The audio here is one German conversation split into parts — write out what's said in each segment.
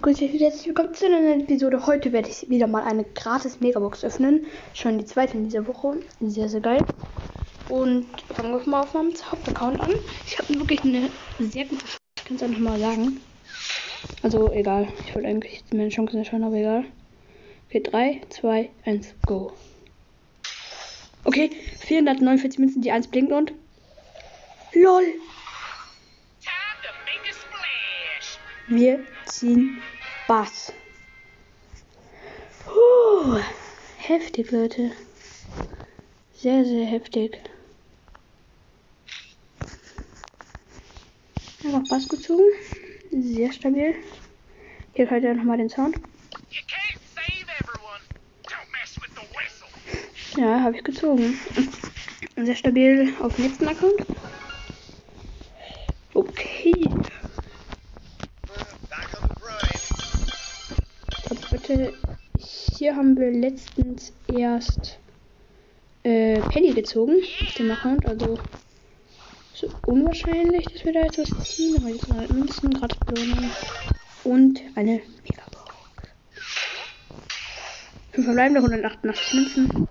begrüße ich wieder herzlich willkommen zu einer neuen Episode. Heute werde ich wieder mal eine gratis Megabox öffnen. Schon die zweite in dieser Woche. Sehr, sehr geil. Und fangen wir mal auf meinem Hauptaccount an. Ich habe wirklich eine sehr gute Chance. Ich kann es einfach mal sagen. Also egal. Ich wollte eigentlich meine Chancen erschauen, aber egal. Okay, 3, 2, 1, go. Okay, 449 Münzen, die 1 blinkt und. LOL! Time to make a splash. Wir ziehen Bass. Puh, heftig, Leute. Sehr, sehr heftig. Einfach Bass gezogen. Sehr stabil. Hier hört ihr nochmal den Sound. Ja, habe ich gezogen. Sehr stabil auf dem nächsten Account. Hier haben wir letztens erst äh, Penny gezogen auf dem Account. Also so unwahrscheinlich, dass wir da jetzt was ziehen. Aber jetzt mal Münzen, gratis Belohnung und eine Megabox. Fünf verbleibende 188 Münzen.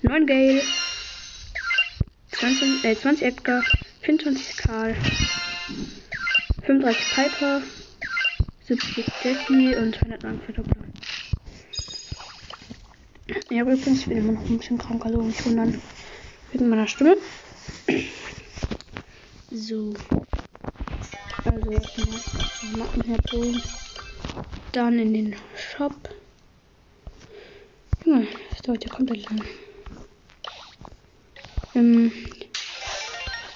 9 Gale. 20, äh, 20 Edgar. 24 Karl. 35 Piper. 70 Jessie und 209 Verdoppler. Ja, übrigens, ich bin immer noch ein bisschen krank, also nicht wundern. Wegen meiner Stimme. So. Also erstmal Macken herholen. Dann in den Shop. Junge, das dauert ja komplett lang. Ähm.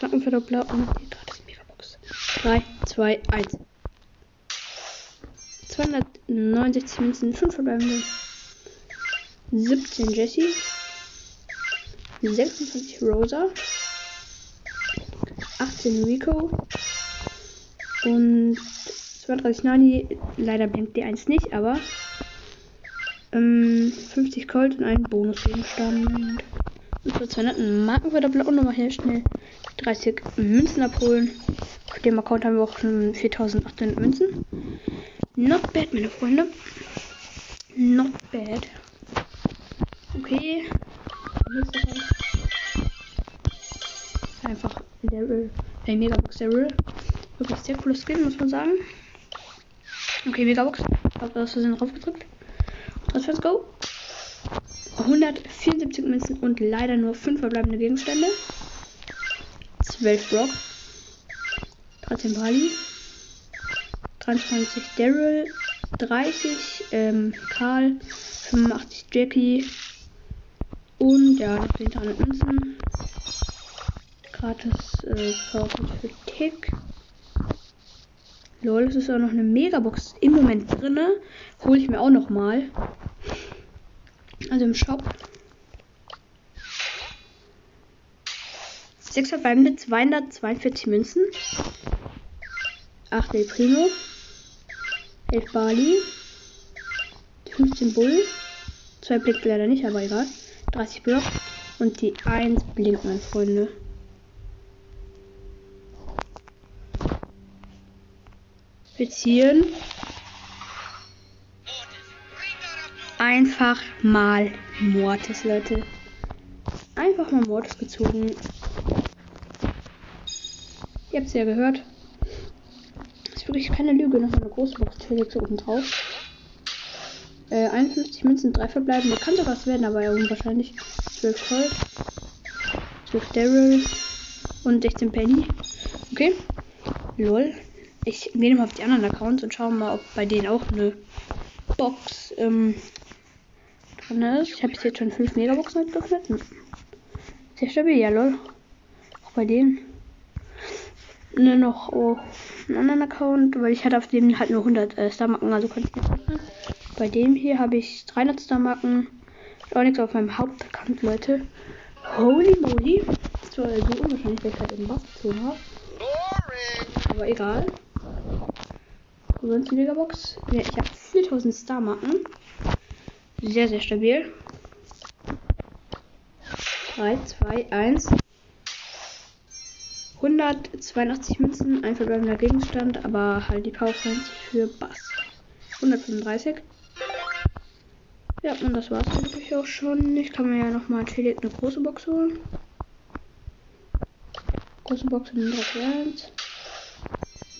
Mackenverdoppler und die gratis Megabox. 3, 2, 1. 269 Münzen, 5 verbleibende. 17 Jessie. 26 Rosa. 18 Rico. Und 32 Nani. Leider blinkt die 1 nicht, aber. Ähm, 50 Colt und einen Bonusgegenstand. Und für 200 Markenverdoppler und nochmal hier schnell 30 Münzen abholen. Auf dem Account haben wir auch schon 4800 Münzen. Not bad, meine Freunde. Not bad. Einfach Daryl. Äh, Megabox Daryl. Wirklich sehr cooles Skin, muss man sagen. Okay, Megabox. Hab das Versehen draufgedrückt. Let's go. 174 Münzen und leider nur 5 verbleibende Gegenstände. 12 Brock. 13 Bali. 23 Daryl. 30 ähm, Karl. 85 Jackie. Und ja, noch 10.000 Münzen. Gratis äh, Powerpoint für Tick. Lol, es ist auch noch eine Megabox im Moment drinne. Hole ich mir auch noch mal. Also im Shop. 6 verbleibende 242 Münzen. 8 El Primo. 11 Bali. 15 Bull. 2 blinkt leider nicht, aber egal. 30 Block. Und die 1 blinkt, meine Freunde. Wir ziehen einfach mal Mortis, Leute. Einfach mal Mortis gezogen. Ihr habt es ja gehört. Das ist wirklich keine Lüge. Noch eine große Box Felix oben drauf. Äh, 51 Münzen, 3 verbleibende. Kann sogar was werden, aber ja unwahrscheinlich. 12 Colt. 12 Daryl. Und 16 Penny. Okay. Lol. Ich gehe mal auf die anderen Accounts und schaue mal, ob bei denen auch eine Box ähm, drin ist. Ich habe jetzt schon 5 Megaboxen geöffnet. Hm. Sehr stabil, ja lol. Auch bei denen. Ne, noch auf einen anderen Account, weil ich hatte auf dem halt nur 100 äh, Star-Marken, also konnte ich nicht öffnen. Bei dem hier habe ich 300 Star-Marken. Auch nichts auf meinem Hauptaccount, Leute. Holy moly. Das war so unwahrscheinlich, weil ich halt im Bass gezogen habe. Aber egal. Sonst die Megabox. Ja, ich habe 4000 Star-Marken. Sehr, sehr stabil. 3, 2, 1. 182 Münzen, ein verbleibender Gegenstand, aber halt die Power 20 für Bass. 135. Ja, und das war's eigentlich auch schon. Ich kann mir ja nochmal chillig eine große Box holen. Große Box in 1.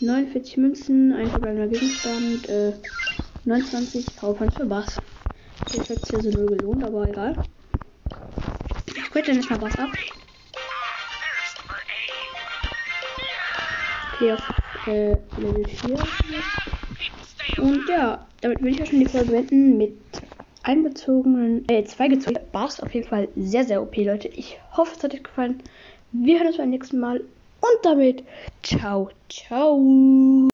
49 Münzen, ein verbleibender Gegenstand, äh, 29 Powerpoints für Bass. Die Effekte hier sind nur gelohnt, aber egal. Ich quit dann erstmal Bass ab. Okay, auf äh, Level 4. People stay Und ja, damit will ich auch schon die Folge beenden mit einbezogenen, äh, zwei gezogenen Bass. Auf jeden Fall sehr, sehr OP, Leute. Ich hoffe, es hat euch gefallen. Wir hören uns beim nächsten Mal. Und damit, ciao, ciao.